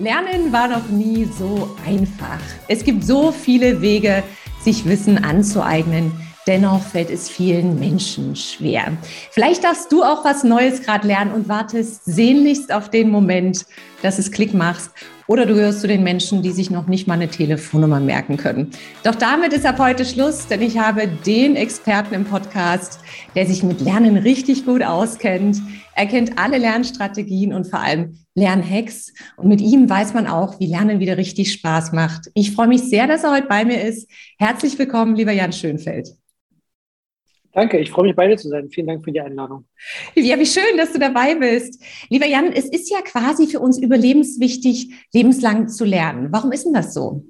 Lernen war noch nie so einfach. Es gibt so viele Wege, sich Wissen anzueignen. Dennoch fällt es vielen Menschen schwer. Vielleicht darfst du auch was Neues gerade lernen und wartest sehnlichst auf den Moment, dass es Klick machst. Oder du gehörst zu den Menschen, die sich noch nicht mal eine Telefonnummer merken können. Doch damit ist ab heute Schluss, denn ich habe den Experten im Podcast, der sich mit Lernen richtig gut auskennt. Er kennt alle Lernstrategien und vor allem Lernhacks. Und mit ihm weiß man auch, wie Lernen wieder richtig Spaß macht. Ich freue mich sehr, dass er heute bei mir ist. Herzlich willkommen, lieber Jan Schönfeld. Danke, ich freue mich bei dir zu sein. Vielen Dank für die Einladung. Ja, wie schön, dass du dabei bist. Lieber Jan, es ist ja quasi für uns überlebenswichtig, lebenslang zu lernen. Warum ist denn das so?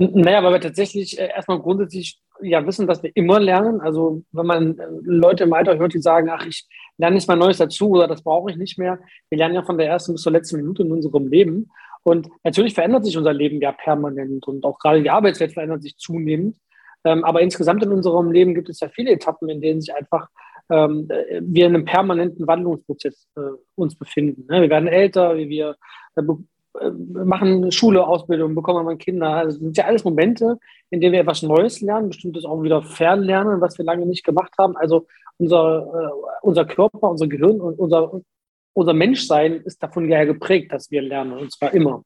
Naja, weil wir tatsächlich äh, erstmal grundsätzlich ja wissen, dass wir immer lernen. Also wenn man äh, Leute im Alter hört, die sagen, ach, ich lerne nicht mal Neues dazu oder das brauche ich nicht mehr. Wir lernen ja von der ersten bis zur letzten Minute in unserem Leben. Und natürlich verändert sich unser Leben ja permanent und auch gerade die Arbeitswelt verändert sich zunehmend. Ähm, aber insgesamt in unserem Leben gibt es ja viele Etappen, in denen sich einfach ähm, äh, wir in einem permanenten Wandlungsprozess uns befinden. Ne? Wir werden älter, wir machen Schule, Ausbildung, bekommen wir Kinder. Also das sind ja alles Momente, in denen wir etwas Neues lernen, bestimmtes auch wieder fernlernen, was wir lange nicht gemacht haben. Also unser, äh, unser Körper, unser Gehirn und unser, unser Menschsein ist davon ja geprägt, dass wir lernen, und zwar immer.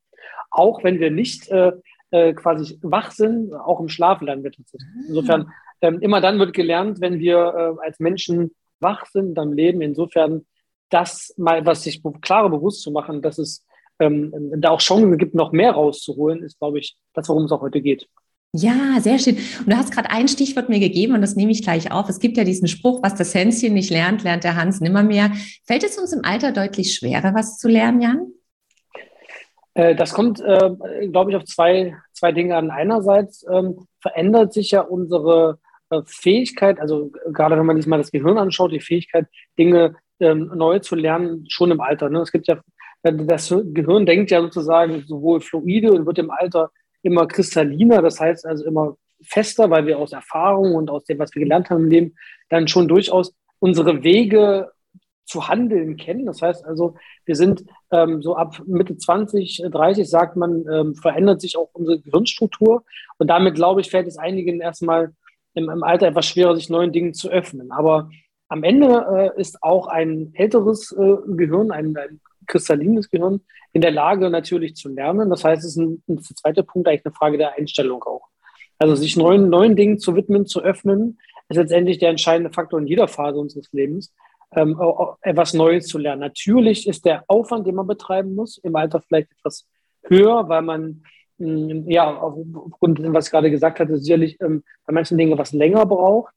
Auch wenn wir nicht äh, äh, quasi wach sind, auch im Schlaf lernen wir tatsächlich. Insofern, ähm, immer dann wird gelernt, wenn wir äh, als Menschen wach sind am Leben. Insofern, das mal, was sich klarer bewusst zu machen, dass es ähm, da auch Chancen gibt, noch mehr rauszuholen, ist, glaube ich, das, worum es auch heute geht. Ja, sehr schön. Und du hast gerade ein Stichwort mir gegeben und das nehme ich gleich auf. Es gibt ja diesen Spruch, was das Hänschen nicht lernt, lernt der Hans nimmermehr. Fällt es uns im Alter deutlich schwerer, was zu lernen, Jan? Äh, das kommt, äh, glaube ich, auf zwei, zwei Dinge an. Einerseits ähm, verändert sich ja unsere äh, Fähigkeit, also gerade wenn man sich mal das Gehirn anschaut, die Fähigkeit, Dinge ähm, neu zu lernen, schon im Alter. Ne? Es gibt ja, das Gehirn denkt ja sozusagen sowohl fluide und wird im Alter immer kristalliner, das heißt also immer fester, weil wir aus Erfahrung und aus dem, was wir gelernt haben im Leben, dann schon durchaus unsere Wege zu handeln kennen. Das heißt also, wir sind ähm, so ab Mitte 20, 30, sagt man, ähm, verändert sich auch unsere Gehirnstruktur. Und damit, glaube ich, fällt es einigen erstmal im, im Alter etwas schwerer, sich neuen Dingen zu öffnen. Aber am Ende äh, ist auch ein älteres äh, Gehirn, ein, ein, kristallines Gehirn, in der Lage natürlich zu lernen. Das heißt, es ist, ein, ist der zweite Punkt eigentlich eine Frage der Einstellung auch. Also sich neuen, neuen Dingen zu widmen, zu öffnen, ist letztendlich der entscheidende Faktor in jeder Phase unseres Lebens ähm, etwas Neues zu lernen. Natürlich ist der Aufwand, den man betreiben muss, im Alter vielleicht etwas höher, weil man mm, ja aufgrund dessen, was ich gerade gesagt hatte, sicherlich ähm, bei manchen Dingen etwas länger braucht.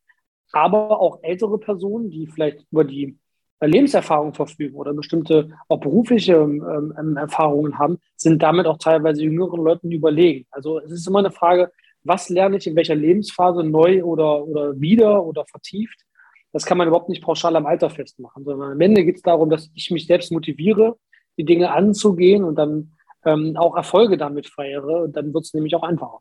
Aber auch ältere Personen, die vielleicht über die Lebenserfahrung verfügen oder bestimmte auch berufliche ähm, ähm, Erfahrungen haben, sind damit auch teilweise jüngeren Leuten überlegen. Also es ist immer eine Frage, was lerne ich in welcher Lebensphase neu oder, oder wieder oder vertieft das kann man überhaupt nicht pauschal am Alter festmachen, sondern am Ende geht es darum, dass ich mich selbst motiviere, die Dinge anzugehen und dann ähm, auch Erfolge damit feiere. Und dann wird es nämlich auch einfacher.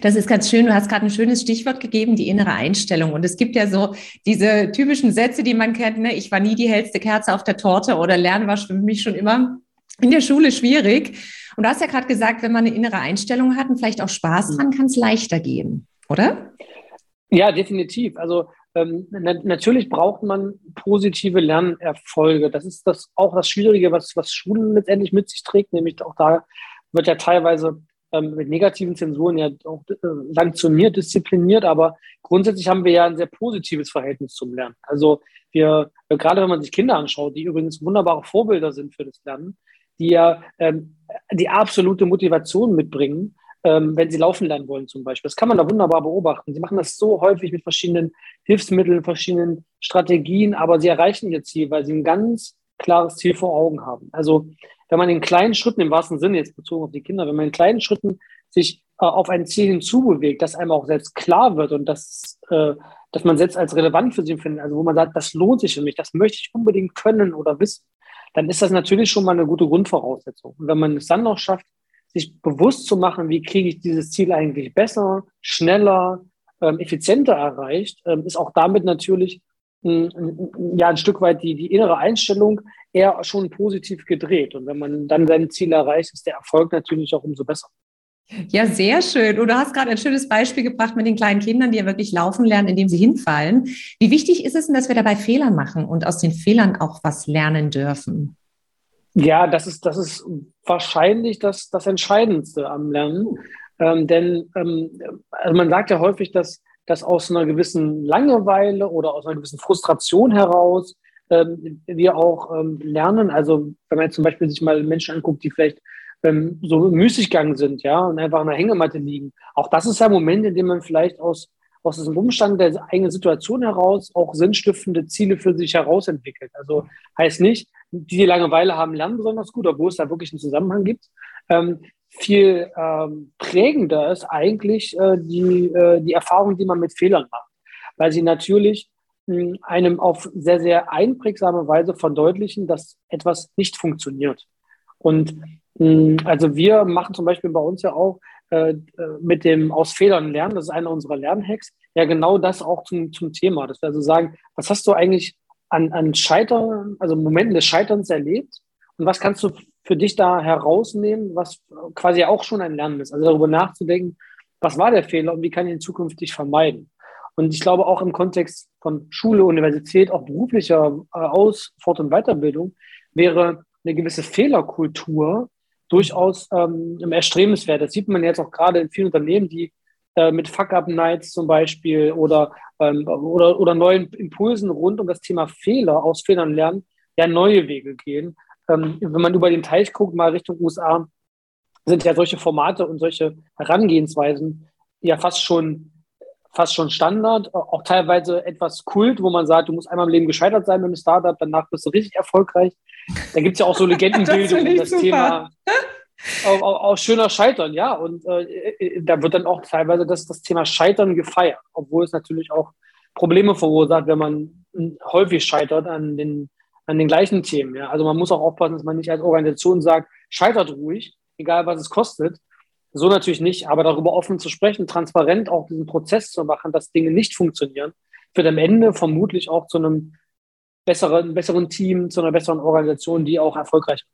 Das ist ganz schön. Du hast gerade ein schönes Stichwort gegeben, die innere Einstellung. Und es gibt ja so diese typischen Sätze, die man kennt. Ne? Ich war nie die hellste Kerze auf der Torte oder Lernen war für mich schon immer in der Schule schwierig. Und du hast ja gerade gesagt, wenn man eine innere Einstellung hat und vielleicht auch Spaß dran, kann es leichter gehen, oder? Ja, definitiv. Also ähm, na natürlich braucht man positive Lernerfolge. Das ist das auch das Schwierige, was, was Schulen letztendlich mit sich trägt, nämlich auch da wird ja teilweise ähm, mit negativen Zensuren ja auch äh, sanktioniert, diszipliniert, aber grundsätzlich haben wir ja ein sehr positives Verhältnis zum Lernen. Also wir, äh, gerade wenn man sich Kinder anschaut, die übrigens wunderbare Vorbilder sind für das Lernen, die ja ähm, die absolute Motivation mitbringen, ähm, wenn sie laufen lernen wollen zum Beispiel. Das kann man da wunderbar beobachten. Sie machen das so häufig mit verschiedenen Hilfsmitteln, verschiedenen Strategien, aber sie erreichen ihr Ziel, weil sie ein ganz klares Ziel vor Augen haben. Also wenn man in kleinen Schritten, im wahrsten Sinne jetzt bezogen auf die Kinder, wenn man in kleinen Schritten sich äh, auf ein Ziel hinzubewegt, das einem auch selbst klar wird und das, äh, dass man selbst als relevant für sie findet, also wo man sagt, das lohnt sich für mich, das möchte ich unbedingt können oder wissen, dann ist das natürlich schon mal eine gute Grundvoraussetzung. Und wenn man es dann noch schafft, sich bewusst zu machen, wie kriege ich dieses Ziel eigentlich besser, schneller, ähm, effizienter erreicht, ähm, ist auch damit natürlich ein, ja, ein Stück weit die, die innere Einstellung eher schon positiv gedreht. Und wenn man dann sein Ziel erreicht, ist der Erfolg natürlich auch umso besser. Ja, sehr schön. Und du hast gerade ein schönes Beispiel gebracht mit den kleinen Kindern, die ja wirklich laufen lernen, indem sie hinfallen. Wie wichtig ist es denn, dass wir dabei Fehler machen und aus den Fehlern auch was lernen dürfen? Ja, das ist, das ist wahrscheinlich das, das Entscheidendste am Lernen. Ähm, denn ähm, also man sagt ja häufig, dass, dass aus einer gewissen Langeweile oder aus einer gewissen Frustration heraus ähm, wir auch ähm, lernen. Also wenn man jetzt zum Beispiel sich mal Menschen anguckt, die vielleicht ähm, so müßig sind, ja, und einfach an der Hängematte liegen. Auch das ist ja ein Moment, in dem man vielleicht aus, aus diesem Umstand der eigenen Situation heraus auch sinnstiftende Ziele für sich herausentwickelt. Also heißt nicht, die, die Langeweile haben, lernen besonders gut, obwohl es da wirklich einen Zusammenhang gibt. Ähm, viel ähm, prägender ist eigentlich äh, die, äh, die Erfahrung, die man mit Fehlern macht, weil sie natürlich einem auf sehr, sehr einprägsame Weise verdeutlichen, dass etwas nicht funktioniert. Und mh, hm, also wir machen zum Beispiel bei uns ja auch äh, äh, mit dem aus Fehlern lernen, das ist einer unserer Lernhacks, ja genau das auch zum, zum Thema, dass wir also sagen, was hast du eigentlich an, an Scheitern, also Momenten des Scheiterns erlebt und was kannst du für dich da herausnehmen, was quasi auch schon ein Lernen ist. Also darüber nachzudenken, was war der Fehler und wie kann ich ihn zukünftig vermeiden. Und ich glaube auch im Kontext von Schule, Universität, auch beruflicher äh, Aus-, Fort- und Weiterbildung wäre eine gewisse Fehlerkultur durchaus ähm, erstrebenswert. Das sieht man jetzt auch gerade in vielen Unternehmen, die äh, mit Fuck-Up-Nights zum Beispiel oder, ähm, oder, oder neuen Impulsen rund um das Thema Fehler, aus Fehlern lernen, ja neue Wege gehen ähm, wenn man über den Teich guckt, mal Richtung USA, sind ja solche Formate und solche Herangehensweisen ja fast schon fast schon Standard, auch teilweise etwas Kult, wo man sagt, du musst einmal im Leben gescheitert sein mit einem Startup, danach bist du richtig erfolgreich. Da gibt es ja auch so Legendenbildung um das super. Thema. Auch, auch, auch, schöner Scheitern, ja. Und äh, äh, da wird dann auch teilweise das, das Thema Scheitern gefeiert, obwohl es natürlich auch Probleme verursacht, wenn man häufig scheitert an den an den gleichen Themen. Ja? Also man muss auch aufpassen, dass man nicht als Organisation sagt, scheitert ruhig, egal was es kostet. So natürlich nicht, aber darüber offen zu sprechen, transparent auch diesen Prozess zu machen, dass Dinge nicht funktionieren, führt am Ende vermutlich auch zu einem besseren, besseren Team, zu einer besseren Organisation, die auch erfolgreich ist.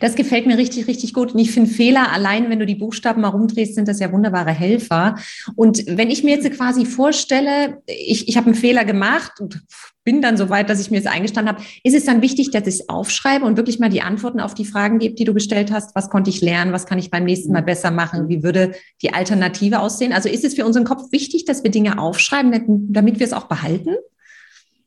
Das gefällt mir richtig, richtig gut. Und ich finde Fehler, allein wenn du die Buchstaben mal rumdrehst, sind das ja wunderbare Helfer. Und wenn ich mir jetzt quasi vorstelle, ich, ich habe einen Fehler gemacht und bin dann so weit, dass ich mir es eingestanden habe, ist es dann wichtig, dass ich es aufschreibe und wirklich mal die Antworten auf die Fragen gebe, die du gestellt hast. Was konnte ich lernen? Was kann ich beim nächsten Mal besser machen? Wie würde die Alternative aussehen? Also ist es für unseren Kopf wichtig, dass wir Dinge aufschreiben, damit wir es auch behalten?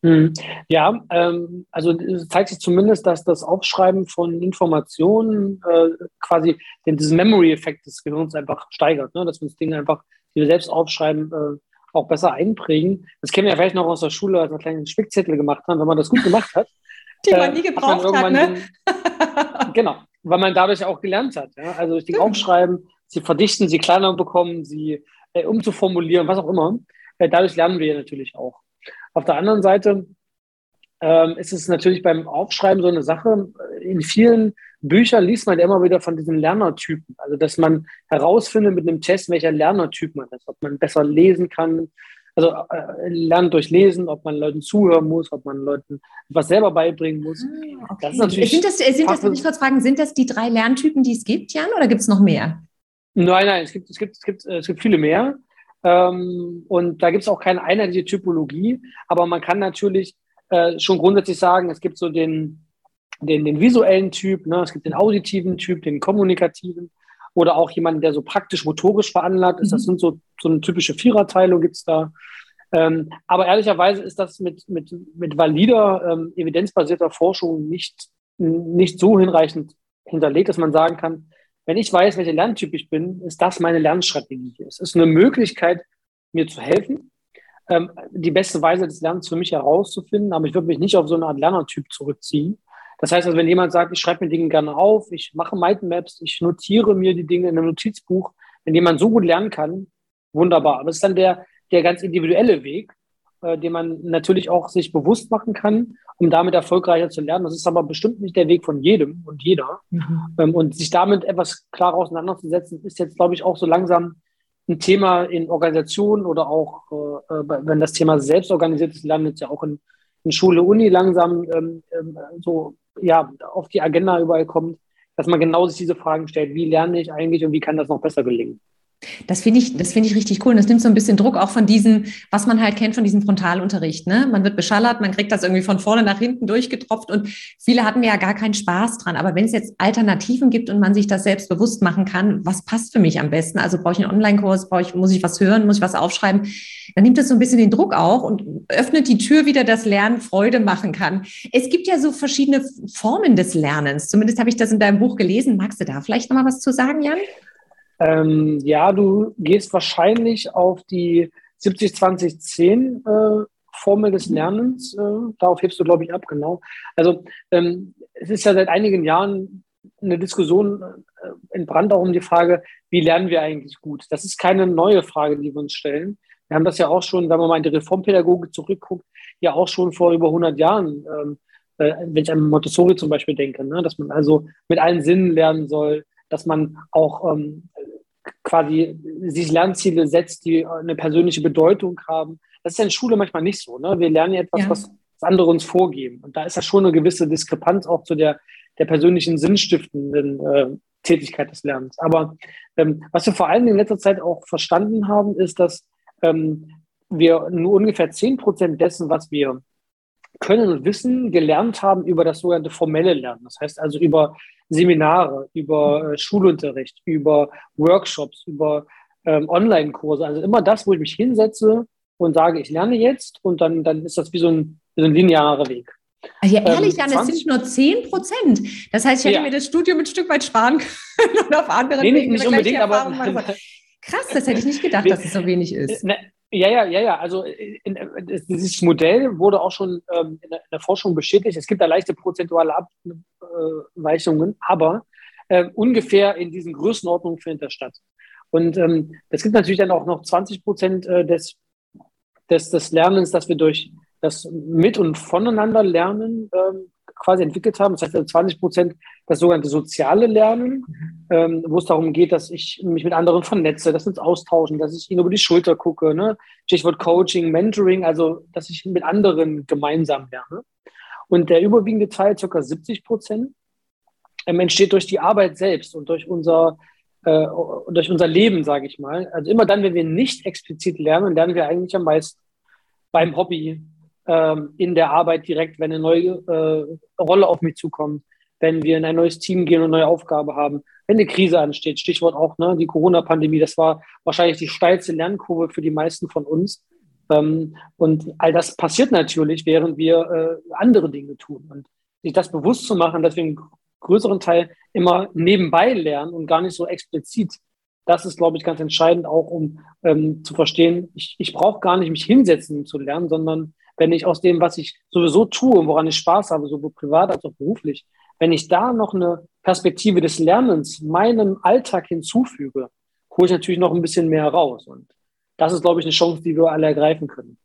Hm. Ja, ähm, also es zeigt sich zumindest, dass das Aufschreiben von Informationen äh, quasi den, diesen Memory-Effekt des Gehirns einfach steigert, ne? dass wir uns Dinge einfach, die wir selbst aufschreiben, äh, auch besser einprägen. Das kennen wir ja vielleicht noch aus der Schule, als wir kleinen Spickzettel gemacht haben, wenn man das gut gemacht hat. Die man nie gebraucht hat, hat ne? Den, genau, weil man dadurch auch gelernt hat. Ja? Also durch Dinge aufschreiben, sie verdichten, sie kleiner bekommen, sie äh, umzuformulieren, was auch immer. Äh, dadurch lernen wir natürlich auch. Auf der anderen Seite ähm, ist es natürlich beim Aufschreiben so eine Sache. In vielen Büchern liest man immer wieder von diesen Lernertypen. Also, dass man herausfindet mit einem Test, welcher Lernertyp man ist. Ob man besser lesen kann, also äh, lernt durch Lesen, ob man Leuten zuhören muss, ob man Leuten was selber beibringen muss. Ah, okay. Das ist natürlich sind das, sind das, ich kurz fragen, sind das die drei Lerntypen, die es gibt, Jan, oder gibt es noch mehr? Nein, nein, es gibt, es gibt, es gibt, es gibt viele mehr. Ähm, und da gibt es auch keine einheitliche Typologie, aber man kann natürlich äh, schon grundsätzlich sagen, es gibt so den, den, den visuellen Typ, ne? es gibt den auditiven Typ, den kommunikativen oder auch jemanden, der so praktisch-motorisch veranlagt ist. Mhm. Das sind so, so eine typische Viererteilung gibt es da. Ähm, aber ehrlicherweise ist das mit, mit, mit valider, ähm, evidenzbasierter Forschung nicht, nicht so hinreichend hinterlegt, dass man sagen kann, wenn ich weiß, welcher Lerntyp ich bin, ist das meine Lernstrategie. Es ist eine Möglichkeit, mir zu helfen, ähm, die beste Weise des Lernens für mich herauszufinden, aber ich würde mich nicht auf so eine Art Lernertyp zurückziehen, Das heißt also, wenn jemand sagt, ich schreibe mir Dinge gerne auf, ich mache Mindmaps, ich notiere mir die Dinge in einem Notizbuch, wenn jemand so gut lernen kann, wunderbar. Aber es ist dann der, der ganz individuelle Weg, äh, den man natürlich auch sich bewusst machen kann, um damit erfolgreicher zu lernen. Das ist aber bestimmt nicht der Weg von jedem und jeder. Mhm. Ähm, und sich damit etwas klarer auseinanderzusetzen, ist jetzt, glaube ich, auch so langsam ein Thema in Organisationen oder auch, äh, äh wenn das Thema selbstorganisiertes Lernen jetzt ja auch in, in Schule, Uni langsam ähm, ähm, so ja, auf die Agenda überall kommt, dass man genau sich diese Fragen stellt, wie lerne ich eigentlich und wie kann das noch besser gelingen? Das finde ich, das ich richtig cool. Und das nimmt so ein bisschen Druck auch von diesem, was man halt kennt von diesem Frontalunterricht. Ne? Man wird beschallert, man kriegt das irgendwie von vorne nach hinten durchgetropft und viele hatten ja gar keinen Spaß dran. Aber wenn es jetzt Alternativen gibt und man sich das selbst bewusst machen kann, was passt für mich am besten? Also brauche ich einen Online-Kurs, ich, muss ich was hören, muss ich was aufschreiben? Dann nimmt das so ein bisschen den Druck auch und öffnet die Tür wieder, dass Lernen Freude machen kann. Es gibt ja so verschiedene Formen des Lernens. Zumindest habe ich das in deinem Buch gelesen. Magst du da vielleicht noch mal was zu sagen, Jan? Ähm, ja, du gehst wahrscheinlich auf die 70-20-10 äh, Formel des Lernens. Äh, darauf hebst du, glaube ich, ab, genau. Also ähm, es ist ja seit einigen Jahren eine Diskussion äh, entbrannt auch um die Frage, wie lernen wir eigentlich gut? Das ist keine neue Frage, die wir uns stellen. Wir haben das ja auch schon, wenn man mal in die Reformpädagogik zurückguckt, ja auch schon vor über 100 Jahren, ähm, äh, wenn ich an Montessori zum Beispiel denke, ne, dass man also mit allen Sinnen lernen soll, dass man auch ähm, quasi sich Lernziele setzt, die eine persönliche Bedeutung haben. Das ist ja in Schule manchmal nicht so. Ne? Wir lernen ja etwas, ja. was, andere uns vorgeben. Und da ist ja schon eine gewisse Diskrepanz auch zu der, der persönlichen sinnstiftenden äh, Tätigkeit des Lernens. Aber ähm, was wir vor allem in letzter Zeit auch verstanden haben, ist, dass ähm, wir nur ungefähr 10 Prozent dessen, was wir können und wissen, gelernt haben über das sogenannte formelle Lernen. Das heißt also über Seminare, über äh, Schulunterricht, über Workshops, über ähm, Online-Kurse. Also immer das, wo ich mich hinsetze und sage, ich lerne jetzt und dann, dann ist das wie so ein, wie so ein linearer Weg. Ja, ehrlich, ähm, Jan, es sind nur 10 Prozent. Das heißt, ich hätte ja. mir das Studium ein Stück weit sparen können und auf andere nee, Wegen nicht unbedingt, aber krass, das hätte ich nicht gedacht, dass es so wenig ist. Ja, ja, ja, ja. Also in, in, dieses Modell wurde auch schon ähm, in, der, in, der, Forschung bestätigt. Es gibt da leichte prozentuale Abweichungen, aber äh, ungefähr in diesen Größenordnungen findet das statt. Und ähm, es gibt natürlich dann auch noch 20 Prozent äh, des, des, des Lernens, das wir durch das Mit- und Voneinander lernen ähm, quasi entwickelt haben. Das heißt, also 20 Prozent das sogenannte soziale Lernen, ähm, wo es darum geht, dass ich mich mit anderen vernetze, dass wir uns austauschen, dass ich ihnen über die Schulter gucke. Ne? Stichwort Coaching, Mentoring, also dass ich mit anderen gemeinsam lerne. Und der überwiegende Teil, ca. 70 Prozent, ähm, entsteht durch die Arbeit selbst und durch unser, äh, durch unser Leben, sage ich mal. Also immer dann, wenn wir nicht explizit lernen, lernen wir eigentlich am meisten beim Hobby, ähm, in der Arbeit direkt, wenn eine neue äh, Rolle auf mich zukommt, wenn wir in ein neues Team gehen und eine neue Aufgabe haben, wenn eine Krise ansteht, Stichwort auch ne, die Corona-Pandemie, das war wahrscheinlich die steilste Lernkurve für die meisten von uns. Ähm, und all das passiert natürlich, während wir äh, andere Dinge tun. Und sich das bewusst zu machen, dass wir einen größeren Teil immer nebenbei lernen und gar nicht so explizit, das ist, glaube ich, ganz entscheidend auch, um ähm, zu verstehen, ich, ich brauche gar nicht mich hinsetzen, um zu lernen, sondern wenn ich aus dem, was ich sowieso tue und woran ich Spaß habe, sowohl privat als auch beruflich, wenn ich da noch eine Perspektive des Lernens meinem Alltag hinzufüge, hole ich natürlich noch ein bisschen mehr raus. Und das ist, glaube ich, eine Chance, die wir alle ergreifen können.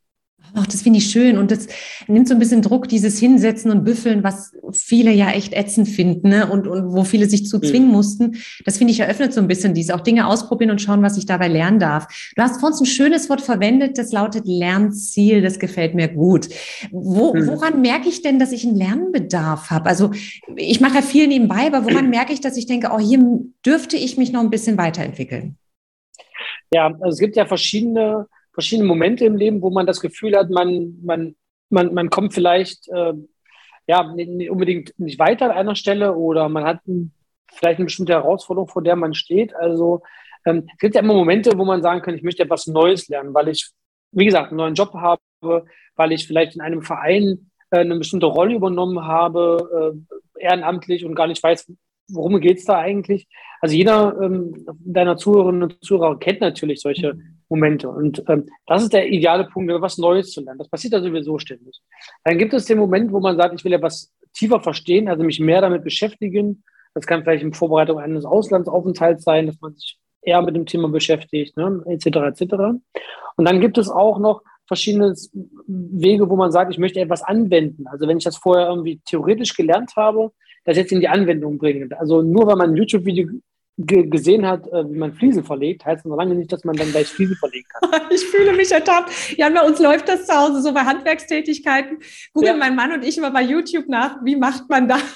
Ach, das finde ich schön und das nimmt so ein bisschen Druck, dieses Hinsetzen und Büffeln, was viele ja echt ätzend finden ne? und, und wo viele sich zu mhm. zwingen mussten. Das finde ich eröffnet so ein bisschen dies, auch Dinge ausprobieren und schauen, was ich dabei lernen darf. Du hast vor uns ein schönes Wort verwendet, das lautet Lernziel, das gefällt mir gut. Wo, mhm. Woran merke ich denn, dass ich einen Lernbedarf habe? Also ich mache ja viel nebenbei, aber woran merke ich, dass ich denke, oh, hier dürfte ich mich noch ein bisschen weiterentwickeln? Ja, also es gibt ja verschiedene verschiedene Momente im Leben, wo man das Gefühl hat, man, man, man, man kommt vielleicht äh, ja, nicht unbedingt nicht weiter an einer Stelle oder man hat ein, vielleicht eine bestimmte Herausforderung, vor der man steht. Also ähm, es gibt ja immer Momente, wo man sagen kann, ich möchte etwas Neues lernen, weil ich, wie gesagt, einen neuen Job habe, weil ich vielleicht in einem Verein äh, eine bestimmte Rolle übernommen habe, äh, ehrenamtlich und gar nicht weiß, worum geht es da eigentlich? Also jeder ähm, deiner Zuhörerinnen und Zuhörer kennt natürlich solche Momente. Und ähm, das ist der ideale Punkt, was Neues zu lernen. Das passiert ja sowieso ständig. Dann gibt es den Moment, wo man sagt, ich will etwas tiefer verstehen, also mich mehr damit beschäftigen. Das kann vielleicht in Vorbereitung eines Auslandsaufenthalts sein, dass man sich eher mit dem Thema beschäftigt, ne, etc. etc. Und dann gibt es auch noch verschiedene Wege, wo man sagt, ich möchte etwas anwenden. Also wenn ich das vorher irgendwie theoretisch gelernt habe, das jetzt in die Anwendung bringen. Also nur weil man ein YouTube-Video gesehen hat, äh, wie man Fliesen verlegt, heißt noch lange nicht, dass man dann gleich Fliesen verlegen kann. Ich fühle mich ertappt. Ja, bei uns läuft das zu Hause so bei Handwerkstätigkeiten. Googeln ja. mein Mann und ich immer bei YouTube nach, wie macht man das?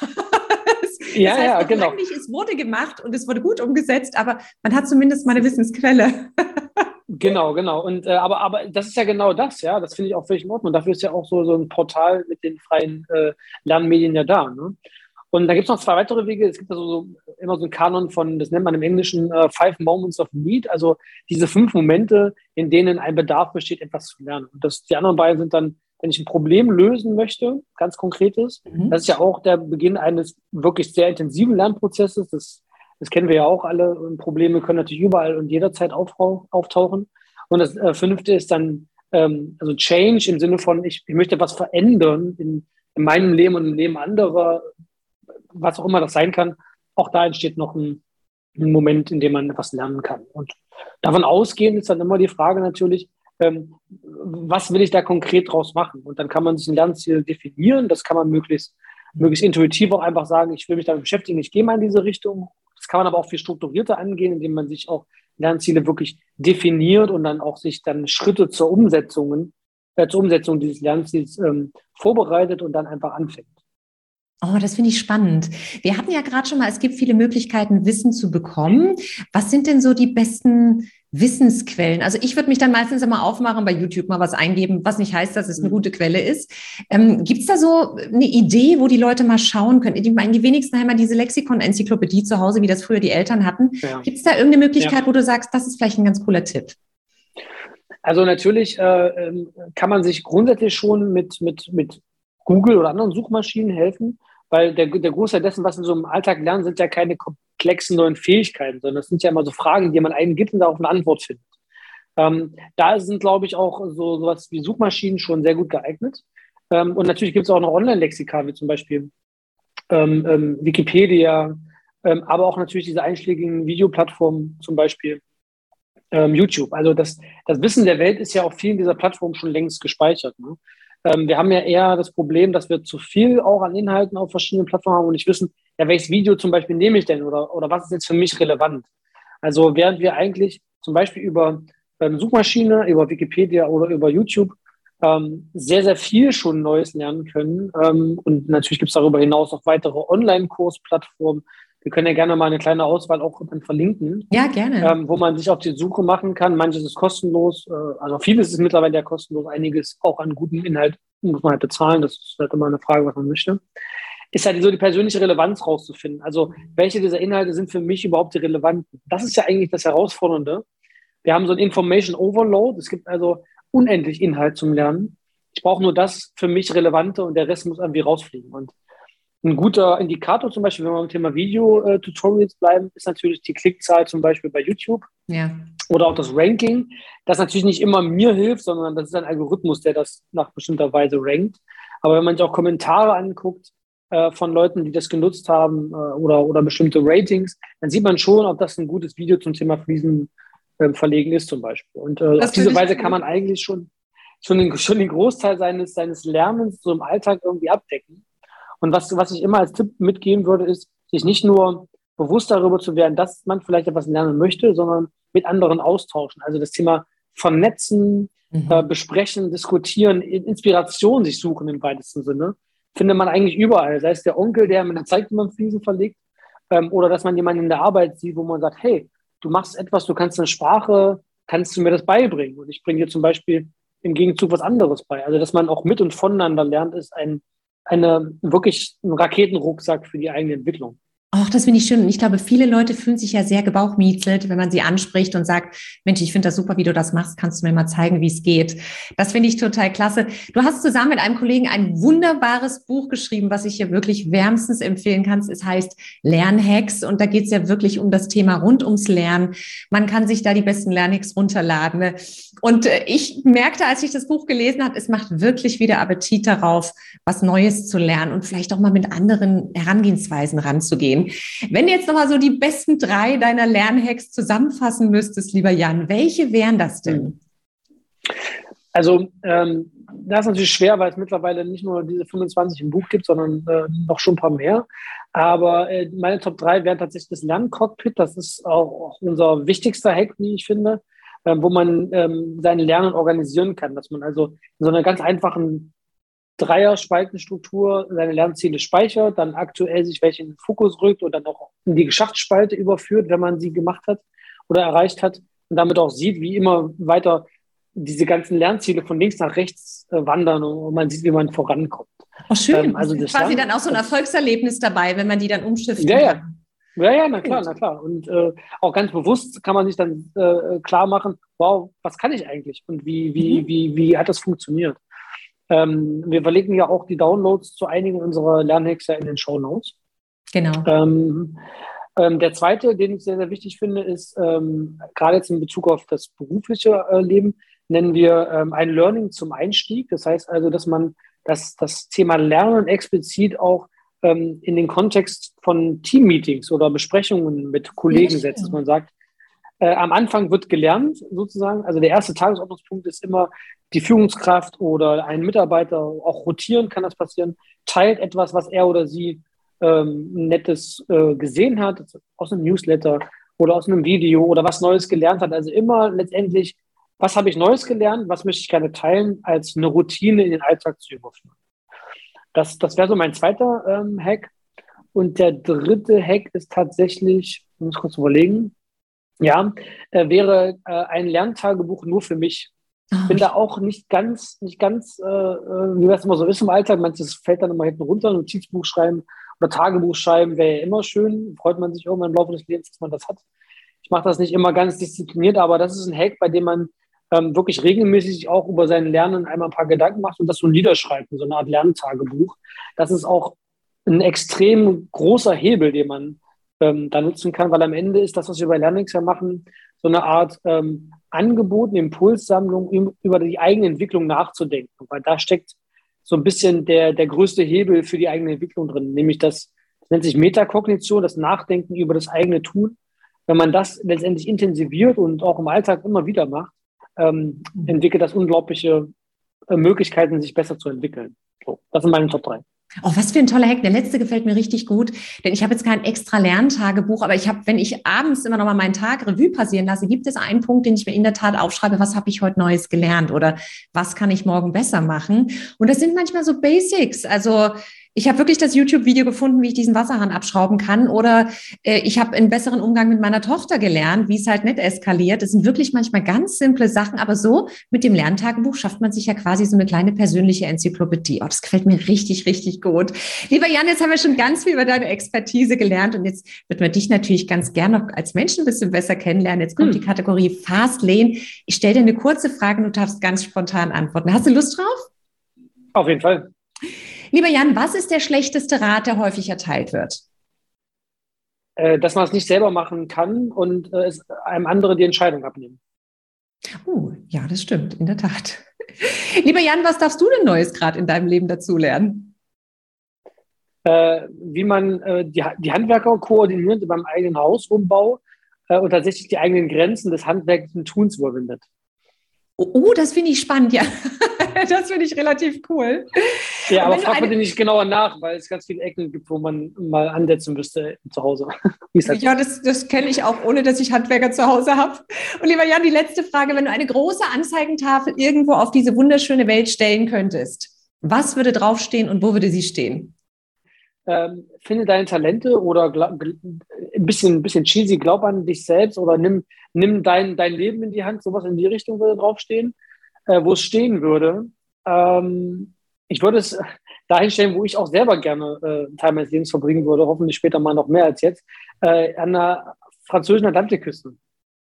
Ja, das heißt, ja, genau. Eigentlich, es wurde gemacht und es wurde gut umgesetzt, aber man hat zumindest mal eine Wissensquelle. Genau, genau. Und äh, aber, aber das ist ja genau das, ja. Das finde ich auch völlig in Ordnung. Dafür ist ja auch so, so ein Portal mit den freien äh, Lernmedien ja da. Ne? Und da gibt es noch zwei weitere Wege. Es gibt also so, immer so einen Kanon von, das nennt man im Englischen uh, Five Moments of Need, also diese fünf Momente, in denen ein Bedarf besteht, etwas zu lernen. Und das, die anderen beiden sind dann, wenn ich ein Problem lösen möchte, ganz konkretes, mhm. das ist ja auch der Beginn eines wirklich sehr intensiven Lernprozesses. Das, das kennen wir ja auch alle. Und Probleme können natürlich überall und jederzeit auftauchen. Und das äh, fünfte ist dann ähm, also Change im Sinne von, ich, ich möchte was verändern in, in meinem Leben und im Leben anderer was auch immer das sein kann, auch da entsteht noch ein, ein Moment, in dem man etwas lernen kann. Und davon ausgehend ist dann immer die Frage natürlich, ähm, was will ich da konkret draus machen? Und dann kann man sich ein Lernziel definieren. Das kann man möglichst, möglichst intuitiv auch einfach sagen, ich will mich damit beschäftigen, ich gehe mal in diese Richtung. Das kann man aber auch viel strukturierter angehen, indem man sich auch Lernziele wirklich definiert und dann auch sich dann Schritte zur Umsetzung, äh, zur Umsetzung dieses Lernziels ähm, vorbereitet und dann einfach anfängt. Oh, das finde ich spannend. Wir hatten ja gerade schon mal, es gibt viele Möglichkeiten, Wissen zu bekommen. Was sind denn so die besten Wissensquellen? Also ich würde mich dann meistens immer aufmachen, bei YouTube mal was eingeben, was nicht heißt, dass es eine mhm. gute Quelle ist. Ähm, gibt es da so eine Idee, wo die Leute mal schauen können? Ich meine, die wenigsten haben ja diese Lexikon-Enzyklopädie zu Hause, wie das früher die Eltern hatten. Ja. Gibt es da irgendeine Möglichkeit, ja. wo du sagst, das ist vielleicht ein ganz cooler Tipp? Also natürlich äh, ähm, kann man sich grundsätzlich schon mit, mit, mit Google oder anderen Suchmaschinen helfen weil der, der Großteil dessen, was wir so im Alltag lernen, sind ja keine komplexen neuen Fähigkeiten, sondern das sind ja immer so Fragen, die man einen gibt und darauf eine Antwort findet. Ähm, da sind, glaube ich, auch so sowas wie Suchmaschinen schon sehr gut geeignet. Ähm, und natürlich gibt es auch noch Online-Lexika, wie zum Beispiel ähm, ähm Wikipedia, ähm, aber auch natürlich diese einschlägigen Videoplattformen, zum Beispiel ähm, YouTube. Also das, das Wissen der Welt ist ja auf vielen dieser Plattformen schon längst gespeichert. Ne? Ähm, wir haben ja eher das Problem, dass wir zu viel auch an Inhalten auf verschiedenen Plattformen haben und nicht wissen, ja, welches Video zum Beispiel nehme ich denn oder, oder was ist jetzt für mich relevant. Also während wir eigentlich zum Beispiel über ähm, Suchmaschine, über Wikipedia oder über YouTube ähm, sehr, sehr viel schon Neues lernen können. Ähm, und natürlich gibt es darüber hinaus noch weitere Online-Kursplattformen, wir können ja gerne mal eine kleine Auswahl auch verlinken. Ja, gerne. Ähm, wo man sich auf die Suche machen kann. Manches ist kostenlos, äh, also vieles ist mittlerweile ja kostenlos, einiges auch an gutem Inhalt muss man halt bezahlen. Das ist halt immer eine Frage, was man möchte. Ist halt so die persönliche Relevanz rauszufinden. Also, welche dieser Inhalte sind für mich überhaupt die relevanten? Das ist ja eigentlich das Herausfordernde. Wir haben so ein Information Overload. Es gibt also unendlich Inhalt zum Lernen. Ich brauche nur das für mich Relevante und der Rest muss irgendwie rausfliegen. Und ein guter Indikator zum Beispiel, wenn wir beim Thema Video-Tutorials bleiben, ist natürlich die Klickzahl zum Beispiel bei YouTube. Ja. Oder auch das Ranking, das natürlich nicht immer mir hilft, sondern das ist ein Algorithmus, der das nach bestimmter Weise rankt. Aber wenn man sich auch Kommentare anguckt äh, von Leuten, die das genutzt haben äh, oder, oder bestimmte Ratings, dann sieht man schon, ob das ein gutes Video zum Thema Fliesen äh, verlegen ist zum Beispiel. Und äh, auf diese Weise kann man eigentlich schon, schon, den, schon den Großteil seines, seines Lernens so im Alltag irgendwie abdecken. Und was, was ich immer als Tipp mitgeben würde, ist, sich nicht nur bewusst darüber zu werden, dass man vielleicht etwas lernen möchte, sondern mit anderen austauschen. Also das Thema vernetzen, mhm. äh, besprechen, diskutieren, Inspiration sich suchen im weitesten Sinne, findet man eigentlich überall. Sei es der Onkel, der mit einer Zeit über Fliesen verlegt, ähm, oder dass man jemanden in der Arbeit sieht, wo man sagt, hey, du machst etwas, du kannst eine Sprache, kannst du mir das beibringen? Und ich bringe dir zum Beispiel im Gegenzug was anderes bei. Also dass man auch mit und voneinander lernt, ist ein eine, wirklich ein Raketenrucksack für die eigene Entwicklung. Ach, das finde ich schön. Und ich glaube, viele Leute fühlen sich ja sehr gebauchmietzelt, wenn man sie anspricht und sagt, Mensch, ich finde das super, wie du das machst. Kannst du mir mal zeigen, wie es geht? Das finde ich total klasse. Du hast zusammen mit einem Kollegen ein wunderbares Buch geschrieben, was ich hier wirklich wärmstens empfehlen kann. Es heißt Lernhacks und da geht es ja wirklich um das Thema rund ums Lernen. Man kann sich da die besten Lernhacks runterladen. Und äh, ich merkte, als ich das Buch gelesen habe, es macht wirklich wieder Appetit darauf, was Neues zu lernen und vielleicht auch mal mit anderen Herangehensweisen ranzugehen. Wenn du jetzt nochmal so die besten drei deiner Lernhacks zusammenfassen müsstest, lieber Jan, welche wären das denn? Also, ähm, das ist natürlich schwer, weil es mittlerweile nicht nur diese 25 im Buch gibt, sondern äh, noch schon ein paar mehr. Aber äh, meine Top 3 wären tatsächlich das Lerncockpit. Das ist auch, auch unser wichtigster Hack, wie ich finde, äh, wo man ähm, sein Lernen organisieren kann. Dass man also in so einer ganz einfachen Dreier-Spaltenstruktur seine Lernziele speichert, dann aktuell sich welche in den Fokus rückt und dann auch in die Geschachtsspalte überführt, wenn man sie gemacht hat oder erreicht hat und damit auch sieht, wie immer weiter diese ganzen Lernziele von links nach rechts äh, wandern und man sieht, wie man vorankommt. Oh, schön. Ähm, also das ist quasi dann auch so ein Erfolgserlebnis dabei, wenn man die dann umschiftet. Ja, ja. Ja, ja, na klar, na klar. Und äh, auch ganz bewusst kann man sich dann äh, klar machen, wow, was kann ich eigentlich und wie, wie, mhm. wie, wie hat das funktioniert? Ähm, wir verlinken ja auch die Downloads zu einigen unserer Lernhacks in den Show Notes. Genau. Ähm, ähm, der zweite, den ich sehr, sehr wichtig finde, ist ähm, gerade jetzt in Bezug auf das berufliche äh, Leben, nennen wir ähm, ein Learning zum Einstieg. Das heißt also, dass man das, das Thema Lernen explizit auch ähm, in den Kontext von Teammeetings oder Besprechungen mit Kollegen setzt, dass man sagt, äh, am Anfang wird gelernt, sozusagen. Also der erste Tagesordnungspunkt ist immer die Führungskraft oder ein Mitarbeiter, auch rotieren kann das passieren, teilt etwas, was er oder sie ähm, Nettes äh, gesehen hat, aus einem Newsletter oder aus einem Video oder was Neues gelernt hat. Also immer letztendlich, was habe ich Neues gelernt, was möchte ich gerne teilen, als eine Routine in den Alltag zu überführen. Das, das wäre so mein zweiter ähm, Hack. Und der dritte Hack ist tatsächlich, ich muss kurz überlegen, ja, äh, wäre äh, ein Lerntagebuch nur für mich. Ich ah, bin da auch nicht ganz, nicht ganz, äh, äh, wie das immer so ist im Alltag. Manches fällt dann immer hinten runter, Notizbuch schreiben oder Tagebuch schreiben wäre ja immer schön. Freut man sich irgendwann im Laufe des Lebens, dass man das hat. Ich mache das nicht immer ganz diszipliniert, aber das ist ein Hack, bei dem man ähm, wirklich regelmäßig auch über sein Lernen einmal ein paar Gedanken macht und das so niederschreibt, so eine Art Lerntagebuch. Das ist auch ein extrem großer Hebel, den man ähm, da nutzen kann, weil am Ende ist das, was wir bei Lernix ja machen, so eine Art ähm, Angebot, eine Impulssammlung, über die eigene Entwicklung nachzudenken. Weil da steckt so ein bisschen der, der größte Hebel für die eigene Entwicklung drin, nämlich das, das nennt sich Metakognition, das Nachdenken über das eigene Tun. Wenn man das letztendlich intensiviert und auch im Alltag immer wieder macht, ähm, entwickelt das unglaubliche äh, Möglichkeiten, sich besser zu entwickeln. So, das sind meine Top 3. Oh, was für ein toller Hack. Der letzte gefällt mir richtig gut, denn ich habe jetzt kein extra Lerntagebuch, aber ich habe, wenn ich abends immer noch mal meinen Tag Revue passieren lasse, gibt es einen Punkt, den ich mir in der Tat aufschreibe, was habe ich heute Neues gelernt oder was kann ich morgen besser machen? Und das sind manchmal so Basics. Also ich habe wirklich das YouTube-Video gefunden, wie ich diesen Wasserhahn abschrauben kann. Oder äh, ich habe einen besseren Umgang mit meiner Tochter gelernt, wie es halt nicht eskaliert. Das sind wirklich manchmal ganz simple Sachen, aber so mit dem Lerntagebuch schafft man sich ja quasi so eine kleine persönliche Enzyklopädie. Oh, das gefällt mir richtig, richtig gut. Lieber Jan, jetzt haben wir schon ganz viel über deine Expertise gelernt und jetzt wird man dich natürlich ganz gerne noch als Menschen ein bisschen besser kennenlernen. Jetzt kommt hm. die Kategorie Fast Lane. Ich stelle dir eine kurze Frage und du darfst ganz spontan antworten. Hast du Lust drauf? Auf jeden Fall. Lieber Jan, was ist der schlechteste Rat, der häufig erteilt wird? Äh, dass man es nicht selber machen kann und äh, es einem andere die Entscheidung abnehmen. Oh, ja, das stimmt, in der Tat. Lieber Jan, was darfst du denn Neues gerade in deinem Leben dazulernen? Äh, wie man äh, die, die, Handwerker koordiniert beim eigenen Hausumbau äh, und tatsächlich die eigenen Grenzen des handwerklichen Tuns überwindet. Oh, oh, das finde ich spannend, ja. das finde ich relativ cool. Ja, aber frag bitte nicht genauer nach, weil es ganz viele Ecken gibt, wo man mal ansetzen müsste zu Hause. Ja, das, das kenne ich auch, ohne dass ich Handwerker zu Hause habe. Und lieber Jan, die letzte Frage. Wenn du eine große Anzeigentafel irgendwo auf diese wunderschöne Welt stellen könntest, was würde draufstehen und wo würde sie stehen? Ähm, finde deine Talente oder glaub, ein bisschen, ein bisschen cheesy, glaub an dich selbst oder nimm, nimm dein, dein Leben in die Hand, sowas in die Richtung würde draufstehen, äh, wo es stehen würde. Ähm, ich würde es, dahin stellen, wo ich auch selber gerne äh, Teil meines Lebens verbringen würde, hoffentlich später mal noch mehr als jetzt, äh, an der französischen Atlantikküste.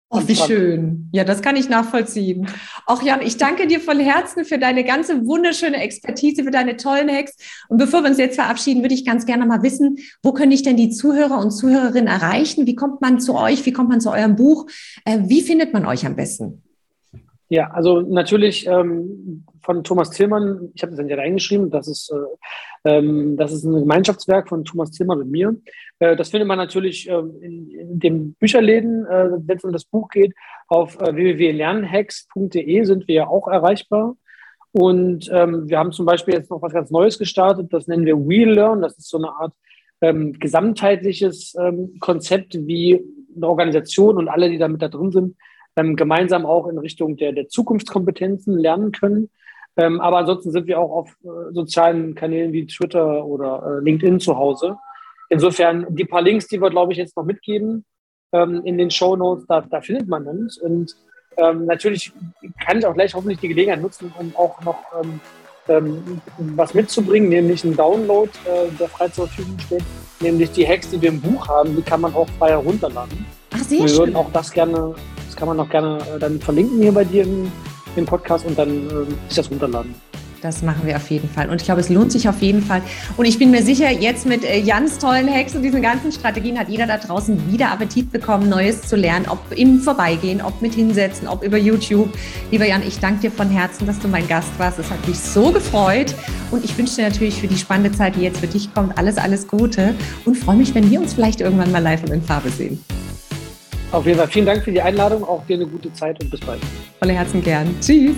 Oh, wie schön. Ja, das kann ich nachvollziehen. Auch Jan, ich danke dir von Herzen für deine ganze wunderschöne Expertise, für deine tollen Hacks. Und bevor wir uns jetzt verabschieden, würde ich ganz gerne mal wissen, wo können ich denn die Zuhörer und Zuhörerinnen erreichen? Wie kommt man zu euch? Wie kommt man zu eurem Buch? Äh, wie findet man euch am besten? Ja, also natürlich ähm, von Thomas Tillmann, ich habe das ja reingeschrieben, das ist, äh, ähm, das ist ein Gemeinschaftswerk von Thomas Tillmann und mir. Äh, das findet man natürlich äh, in, in den Bücherläden, äh, wenn es um das Buch geht. Auf äh, www.lernhacks.de sind wir ja auch erreichbar. Und ähm, wir haben zum Beispiel jetzt noch was ganz Neues gestartet, das nennen wir We Learn. Das ist so eine Art ähm, gesamtheitliches ähm, Konzept, wie eine Organisation und alle, die damit da drin sind, ähm, gemeinsam auch in Richtung der, der Zukunftskompetenzen lernen können. Ähm, aber ansonsten sind wir auch auf äh, sozialen Kanälen wie Twitter oder äh, LinkedIn zu Hause. Insofern die paar Links, die wir, glaube ich, jetzt noch mitgeben ähm, in den Show Notes, da, da findet man uns. Und ähm, natürlich kann ich auch gleich hoffentlich die Gelegenheit nutzen, um auch noch ähm, ähm, was mitzubringen, nämlich einen Download, äh, der frei zur Verfügung steht, nämlich die Hacks, die wir im Buch haben, die kann man auch frei herunterladen. Ach, sehr wir schön. würden auch das gerne kann man auch gerne äh, dann verlinken hier bei dir im, im Podcast und dann äh, sich das runterladen. Das machen wir auf jeden Fall. Und ich glaube, es lohnt sich auf jeden Fall. Und ich bin mir sicher, jetzt mit äh, Jans tollen Hacks und diesen ganzen Strategien hat jeder da draußen wieder Appetit bekommen, Neues zu lernen, ob im Vorbeigehen, ob mit hinsetzen, ob über YouTube. Lieber Jan, ich danke dir von Herzen, dass du mein Gast warst. Es hat mich so gefreut. Und ich wünsche dir natürlich für die spannende Zeit, die jetzt für dich kommt, alles, alles Gute. Und freue mich, wenn wir uns vielleicht irgendwann mal live und in Farbe sehen. Auf jeden Fall vielen Dank für die Einladung, auch dir eine gute Zeit und bis bald. Volle Herzen gern. Tschüss.